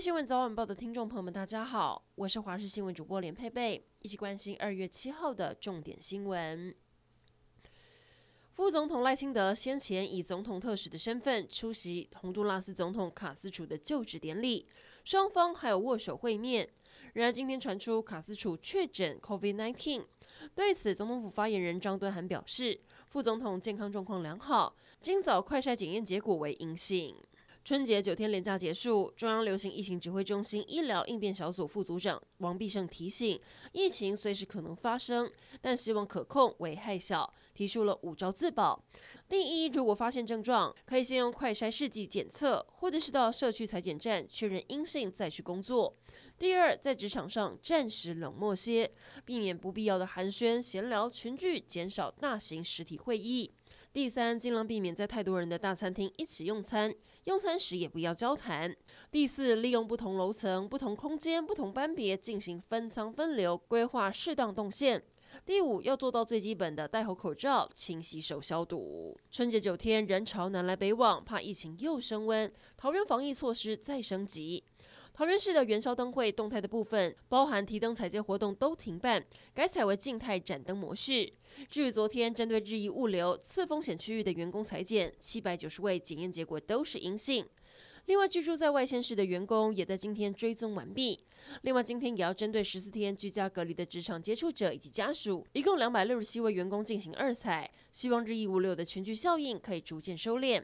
新闻早晚报的听众朋友们，大家好，我是华视新闻主播连佩佩，一起关心二月七号的重点新闻。副总统赖清德先前以总统特使的身份出席洪都拉斯总统卡斯楚的就职典礼，双方还有握手会面。然而今天传出卡斯楚确诊 COVID-19，对此总统府发言人张敦涵表示，副总统健康状况良好，今早快筛检验结果为阴性。春节九天连假结束，中央流行疫情指挥中心医疗应变小组副组长王必胜提醒，疫情随时可能发生，但希望可控、危害小，提出了五招自保。第一，如果发现症状，可以先用快筛试剂检测，或者是到社区采检站确认阴性再去工作。第二，在职场上暂时冷漠些，避免不必要的寒暄、闲聊、群聚，减少大型实体会议。第三，尽量避免在太多人的大餐厅一起用餐，用餐时也不要交谈。第四，利用不同楼层、不同空间、不同班别进行分舱分流，规划适当动线。第五，要做到最基本的戴好口罩、勤洗手消毒。春节九天，人潮南来北往，怕疫情又升温，桃园防疫措施再升级。桃园市的元宵灯会动态的部分，包含提灯踩街活动都停办，改采为静态展灯模式。至于昨天针对日益物流次风险区域的员工采检，七百九十位检验结果都是阴性。另外，居住在外县市的员工也在今天追踪完毕。另外，今天也要针对十四天居家隔离的职场接触者以及家属，一共两百六十七位员工进行二采，希望日益物流的群聚效应可以逐渐收敛。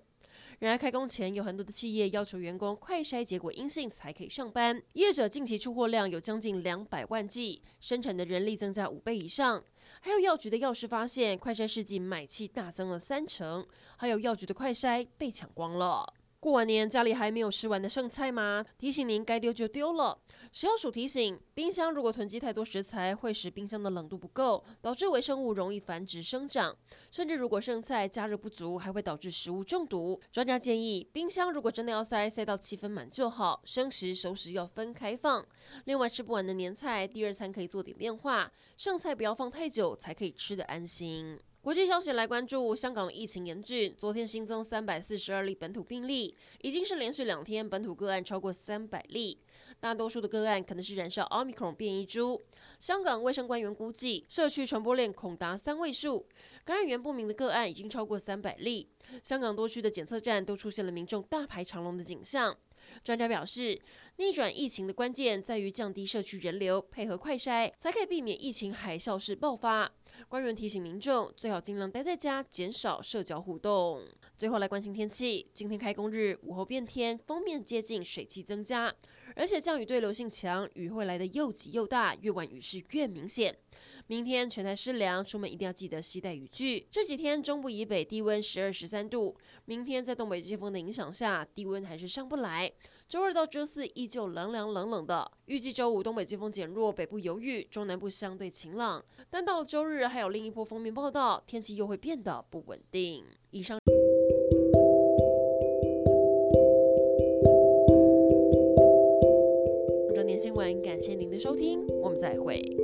然而，开工前有很多的企业要求员工快筛结果阴性才可以上班。业者近期出货量有将近两百万剂，生产的人力增加五倍以上。还有药局的药师发现，快筛试剂买气大增了三成，还有药局的快筛被抢光了。过完年家里还没有吃完的剩菜吗？提醒您该丢就丢了。食药署提醒，冰箱如果囤积太多食材，会使冰箱的冷度不够，导致微生物容易繁殖生长。甚至如果剩菜加热不足，还会导致食物中毒。专家建议，冰箱如果真的要塞，塞到七分满就好。生食熟食要分开放。另外，吃不完的年菜，第二餐可以做点变化，剩菜不要放太久，才可以吃得安心。国际消息来关注，香港疫情严峻，昨天新增三百四十二例本土病例，已经是连续两天本土个案超过三百例。大多数的个案可能是染上奥密克戎变异株。香港卫生官员估计，社区传播链恐达三位数，感染源不明的个案已经超过三百例。香港多区的检测站都出现了民众大排长龙的景象。专家表示，逆转疫情的关键在于降低社区人流，配合快筛，才可以避免疫情海啸式爆发。官员提醒民众，最好尽量待在家，减少社交互动。最后来关心天气，今天开工日，午后变天，锋面接近，水汽增加，而且降雨对流性强，雨会来得又急又大，越晚雨势越明显。明天全台湿凉，出门一定要记得携带雨具。这几天中部以北低温十二十三度，明天在东北季风的影响下，低温还是上不来。周二到周四依旧凉凉冷冷的，预计周五东北季风减弱，北部有雨，中南部相对晴朗。但到周日还有另一波锋面报道，天气又会变得不稳定。以上重点新闻，感谢您的收听，我们再会。